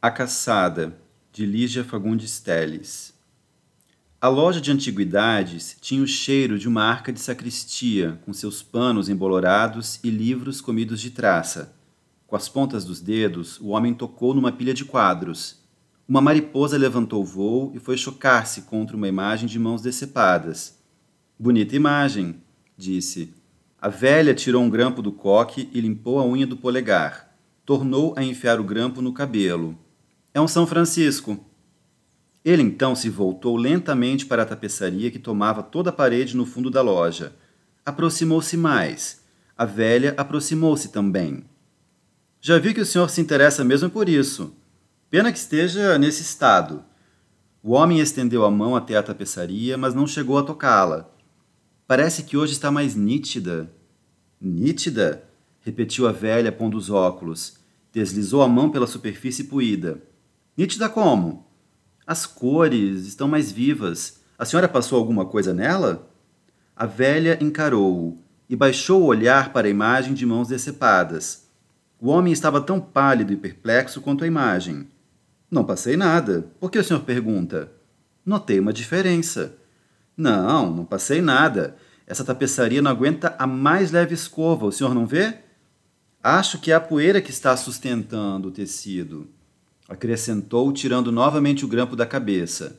A Caçada, de Lígia Fagundes Telles. A loja de antiguidades tinha o cheiro de uma arca de sacristia, com seus panos embolorados e livros comidos de traça. Com as pontas dos dedos, o homem tocou numa pilha de quadros. Uma mariposa levantou voo e foi chocar-se contra uma imagem de mãos decepadas. Bonita imagem, disse. A velha tirou um grampo do coque e limpou a unha do polegar. Tornou a enfiar o grampo no cabelo. É um São Francisco. Ele então se voltou lentamente para a tapeçaria que tomava toda a parede no fundo da loja. Aproximou-se mais. A velha aproximou-se também. Já vi que o senhor se interessa mesmo por isso. Pena que esteja nesse estado. O homem estendeu a mão até a tapeçaria, mas não chegou a tocá-la. Parece que hoje está mais nítida. Nítida? repetiu a velha, pondo os óculos. Deslizou a mão pela superfície poída. Nítida como? As cores estão mais vivas. A senhora passou alguma coisa nela? A velha encarou-o e baixou o olhar para a imagem de mãos decepadas. O homem estava tão pálido e perplexo quanto a imagem. Não passei nada. Por que o senhor pergunta? Notei uma diferença. Não, não passei nada. Essa tapeçaria não aguenta a mais leve escova, o senhor não vê? Acho que é a poeira que está sustentando o tecido acrescentou, tirando novamente o grampo da cabeça.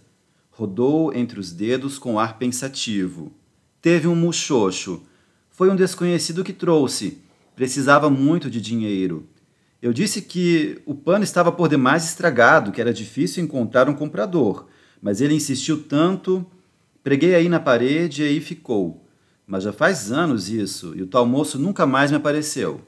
Rodou entre os dedos com ar pensativo. Teve um muxoxo. Foi um desconhecido que trouxe. Precisava muito de dinheiro. Eu disse que o pano estava por demais estragado, que era difícil encontrar um comprador, mas ele insistiu tanto. Preguei aí na parede e aí ficou. Mas já faz anos isso, e o tal moço nunca mais me apareceu.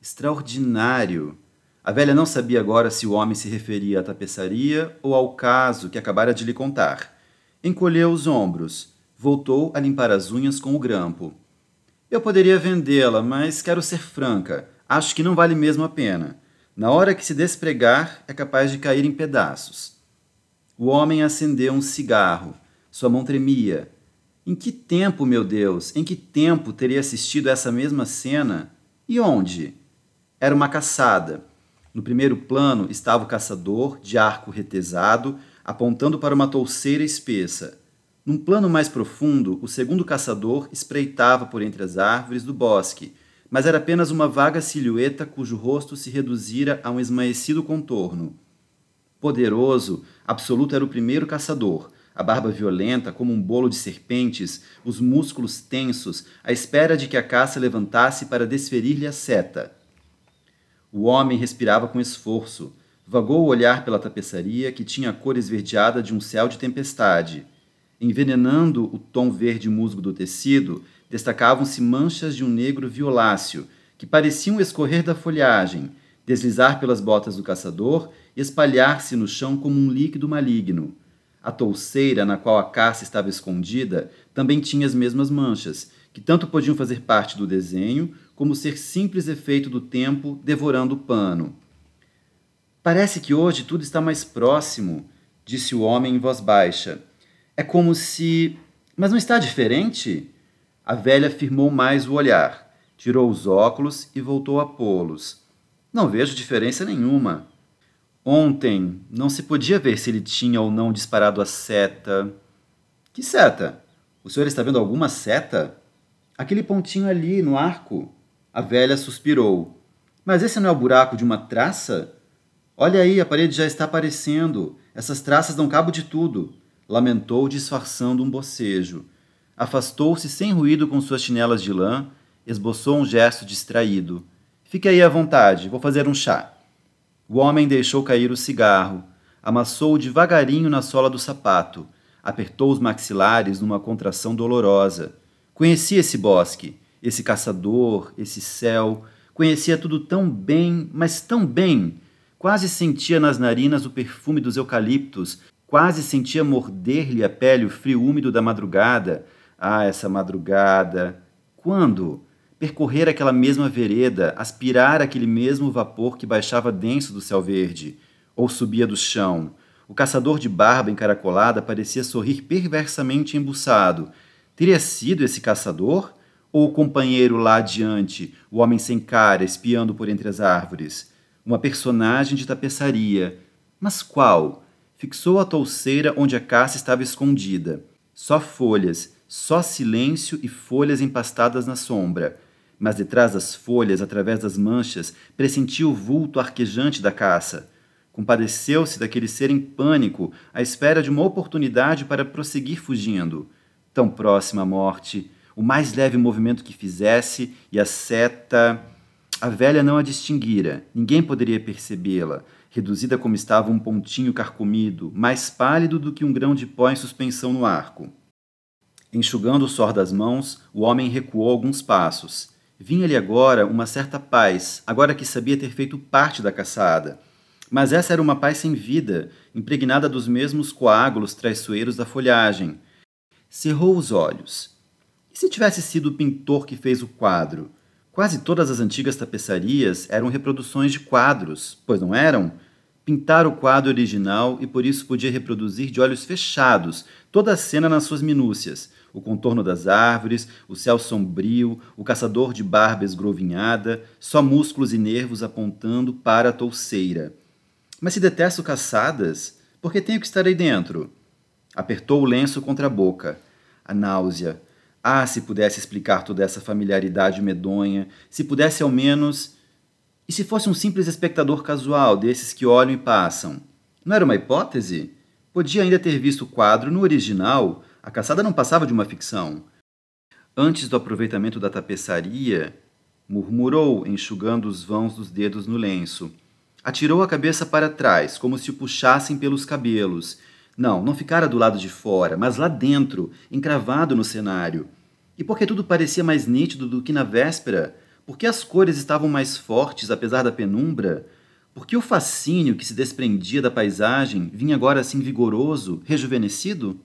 Extraordinário. A velha não sabia agora se o homem se referia à tapeçaria ou ao caso que acabara de lhe contar. Encolheu os ombros. Voltou a limpar as unhas com o grampo. Eu poderia vendê-la, mas quero ser franca. Acho que não vale mesmo a pena. Na hora que se despregar, é capaz de cair em pedaços. O homem acendeu um cigarro. Sua mão tremia. Em que tempo, meu Deus, em que tempo teria assistido essa mesma cena? E onde? Era uma caçada no primeiro plano estava o caçador, de arco retesado, apontando para uma touceira espessa. Num plano mais profundo, o segundo caçador espreitava por entre as árvores do bosque, mas era apenas uma vaga silhueta cujo rosto se reduzira a um esmaecido contorno. Poderoso, absoluto era o primeiro caçador, a barba violenta como um bolo de serpentes, os músculos tensos, à espera de que a caça levantasse para desferir-lhe a seta. O homem respirava com esforço. Vagou o olhar pela tapeçaria, que tinha a cor esverdeada de um céu de tempestade. Envenenando o tom verde musgo do tecido, destacavam-se manchas de um negro violáceo, que pareciam escorrer da folhagem, deslizar pelas botas do caçador e espalhar-se no chão como um líquido maligno. A touceira na qual a caça estava escondida também tinha as mesmas manchas, que tanto podiam fazer parte do desenho como ser simples efeito do tempo devorando o pano. Parece que hoje tudo está mais próximo, disse o homem em voz baixa. É como se. Mas não está diferente? A velha firmou mais o olhar, tirou os óculos e voltou a pô-los. Não vejo diferença nenhuma. Ontem não se podia ver se ele tinha ou não disparado a seta. Que seta? O senhor está vendo alguma seta? Aquele pontinho ali no arco. A velha suspirou. Mas esse não é o buraco de uma traça? Olha aí, a parede já está aparecendo. Essas traças dão cabo de tudo. Lamentou, disfarçando um bocejo. Afastou-se sem ruído com suas chinelas de lã, esboçou um gesto distraído. Fique aí à vontade, vou fazer um chá. O homem deixou cair o cigarro, amassou-o devagarinho na sola do sapato, apertou os maxilares numa contração dolorosa. Conhecia esse bosque, esse caçador, esse céu. Conhecia tudo tão bem, mas tão bem. Quase sentia nas narinas o perfume dos eucaliptos, quase sentia morder-lhe a pele o frio úmido da madrugada. Ah, essa madrugada! Quando? Percorrer aquela mesma vereda, aspirar aquele mesmo vapor que baixava denso do céu verde, ou subia do chão. O caçador de barba encaracolada parecia sorrir perversamente embuçado. Teria sido esse caçador? Ou o companheiro lá adiante, o homem sem cara espiando por entre as árvores, uma personagem de tapeçaria, Mas qual? Fixou a touceira onde a caça estava escondida. Só folhas, só silêncio e folhas empastadas na sombra. Mas detrás das folhas, através das manchas, pressentiu o vulto arquejante da caça. Compadeceu-se daquele ser em pânico, à espera de uma oportunidade para prosseguir fugindo. Tão próxima à morte, o mais leve movimento que fizesse, e a seta. A velha não a distinguira, ninguém poderia percebê-la, reduzida como estava um pontinho carcomido, mais pálido do que um grão de pó em suspensão no arco. Enxugando o suor das mãos, o homem recuou alguns passos. Vinha-lhe agora uma certa paz, agora que sabia ter feito parte da caçada. Mas essa era uma paz sem vida, impregnada dos mesmos coágulos traiçoeiros da folhagem. Cerrou os olhos. E se tivesse sido o pintor que fez o quadro? Quase todas as antigas tapeçarias eram reproduções de quadros, pois não eram? Pintar o quadro original e por isso podia reproduzir de olhos fechados toda a cena nas suas minúcias, o contorno das árvores, o céu sombrio, o caçador de barba esgrovinhada, só músculos e nervos apontando para a touceira. Mas se detesto caçadas, por que tenho que estar aí dentro? Apertou o lenço contra a boca. A náusea. Ah, se pudesse explicar toda essa familiaridade medonha, se pudesse ao menos. E se fosse um simples espectador casual, desses que olham e passam? Não era uma hipótese? Podia ainda ter visto o quadro no original, a caçada não passava de uma ficção. Antes do aproveitamento da tapeçaria, murmurou, enxugando os vãos dos dedos no lenço. Atirou a cabeça para trás, como se o puxassem pelos cabelos. Não, não ficara do lado de fora, mas lá dentro, encravado no cenário. E porque tudo parecia mais nítido do que na véspera? Porque as cores estavam mais fortes, apesar da penumbra? Porque o fascínio que se desprendia da paisagem vinha agora assim vigoroso, rejuvenescido?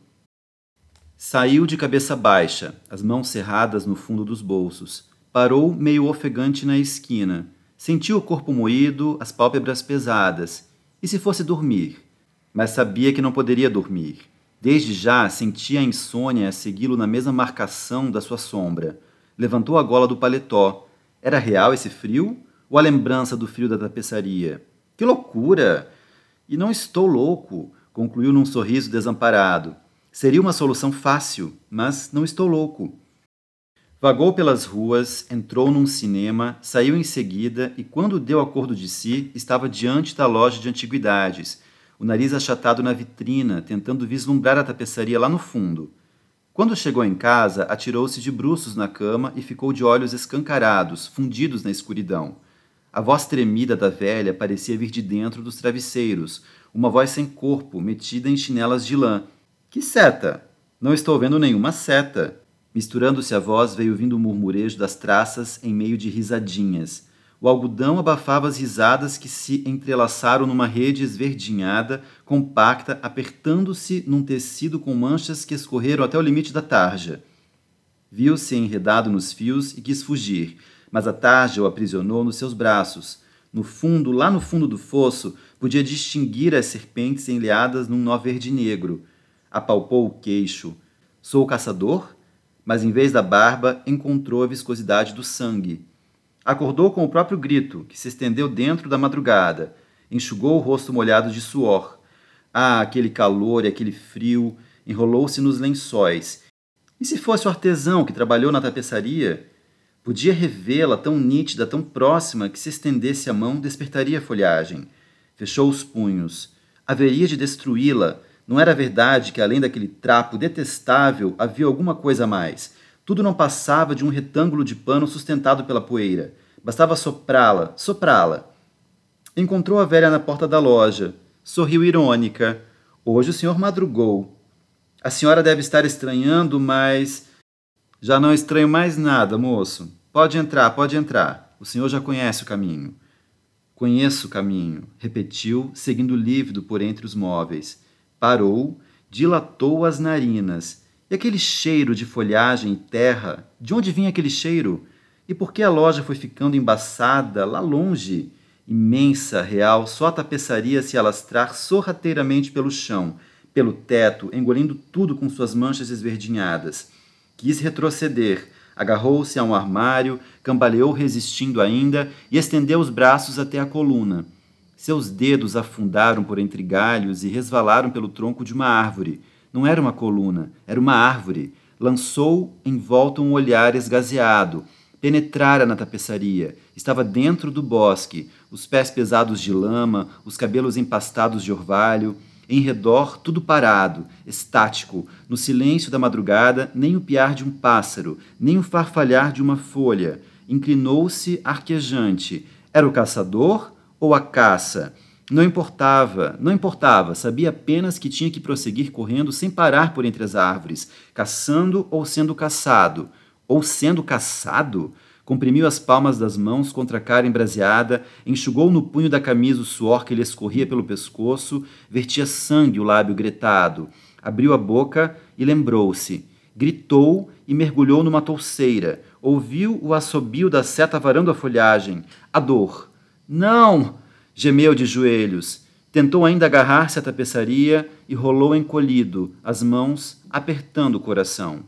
Saiu de cabeça baixa, as mãos cerradas no fundo dos bolsos. Parou meio ofegante na esquina. Sentiu o corpo moído, as pálpebras pesadas. E se fosse dormir? Mas sabia que não poderia dormir. Desde já sentia a insônia segui-lo na mesma marcação da sua sombra. Levantou a gola do paletó. Era real esse frio? Ou a lembrança do frio da tapeçaria? Que loucura! E não estou louco, concluiu num sorriso desamparado. Seria uma solução fácil, mas não estou louco. Vagou pelas ruas, entrou num cinema, saiu em seguida e, quando deu acordo de si, estava diante da loja de antiguidades, o nariz achatado na vitrina, tentando vislumbrar a tapeçaria lá no fundo. Quando chegou em casa, atirou-se de bruços na cama e ficou de olhos escancarados, fundidos na escuridão. A voz tremida da velha parecia vir de dentro dos travesseiros, uma voz sem corpo, metida em chinelas de lã, que seta? Não estou vendo nenhuma seta. Misturando-se a voz, veio vindo o murmurejo das traças em meio de risadinhas. O algodão abafava as risadas que se entrelaçaram numa rede esverdinhada, compacta, apertando-se num tecido com manchas que escorreram até o limite da tarja. Viu-se enredado nos fios e quis fugir, mas a tarja o aprisionou nos seus braços. No fundo, lá no fundo do fosso, podia distinguir as serpentes enleadas num nó verde negro apalpou o queixo. Sou o caçador? Mas em vez da barba, encontrou a viscosidade do sangue. Acordou com o próprio grito, que se estendeu dentro da madrugada. Enxugou o rosto molhado de suor. Ah, aquele calor e aquele frio! Enrolou-se nos lençóis. E se fosse o artesão que trabalhou na tapeçaria? Podia revê-la tão nítida, tão próxima, que se estendesse a mão, despertaria a folhagem. Fechou os punhos. Haveria de destruí-la, não era verdade que além daquele trapo detestável havia alguma coisa a mais. Tudo não passava de um retângulo de pano sustentado pela poeira. Bastava soprá-la, soprá-la. Encontrou a velha na porta da loja. Sorriu irônica. Hoje o senhor madrugou. A senhora deve estar estranhando, mas. Já não estranho mais nada, moço. Pode entrar, pode entrar. O senhor já conhece o caminho. Conheço o caminho, repetiu, seguindo lívido por entre os móveis. Parou, dilatou as narinas. E aquele cheiro de folhagem e terra? De onde vinha aquele cheiro? E por que a loja foi ficando embaçada lá longe? Imensa, real, só a tapeçaria se alastrar sorrateiramente pelo chão, pelo teto, engolindo tudo com suas manchas esverdinhadas. Quis retroceder, agarrou-se a um armário, cambaleou resistindo ainda e estendeu os braços até a coluna. Seus dedos afundaram por entre galhos e resvalaram pelo tronco de uma árvore. Não era uma coluna, era uma árvore. Lançou em volta um olhar esgazeado. Penetrara na tapeçaria. Estava dentro do bosque, os pés pesados de lama, os cabelos empastados de orvalho. Em redor, tudo parado, estático, no silêncio da madrugada, nem o piar de um pássaro, nem o farfalhar de uma folha. Inclinou-se arquejante. Era o caçador ou a caça? Não importava, não importava, sabia apenas que tinha que prosseguir correndo sem parar por entre as árvores, caçando ou sendo caçado. Ou sendo caçado? comprimiu as palmas das mãos contra a cara embraseada, enxugou no punho da camisa o suor que lhe escorria pelo pescoço, vertia sangue o lábio gretado. Abriu a boca e lembrou-se. Gritou e mergulhou numa touceira. Ouviu o assobio da seta varando a folhagem. A dor. Não! Gemeu de joelhos. Tentou ainda agarrar-se à tapeçaria e rolou encolhido, as mãos apertando o coração.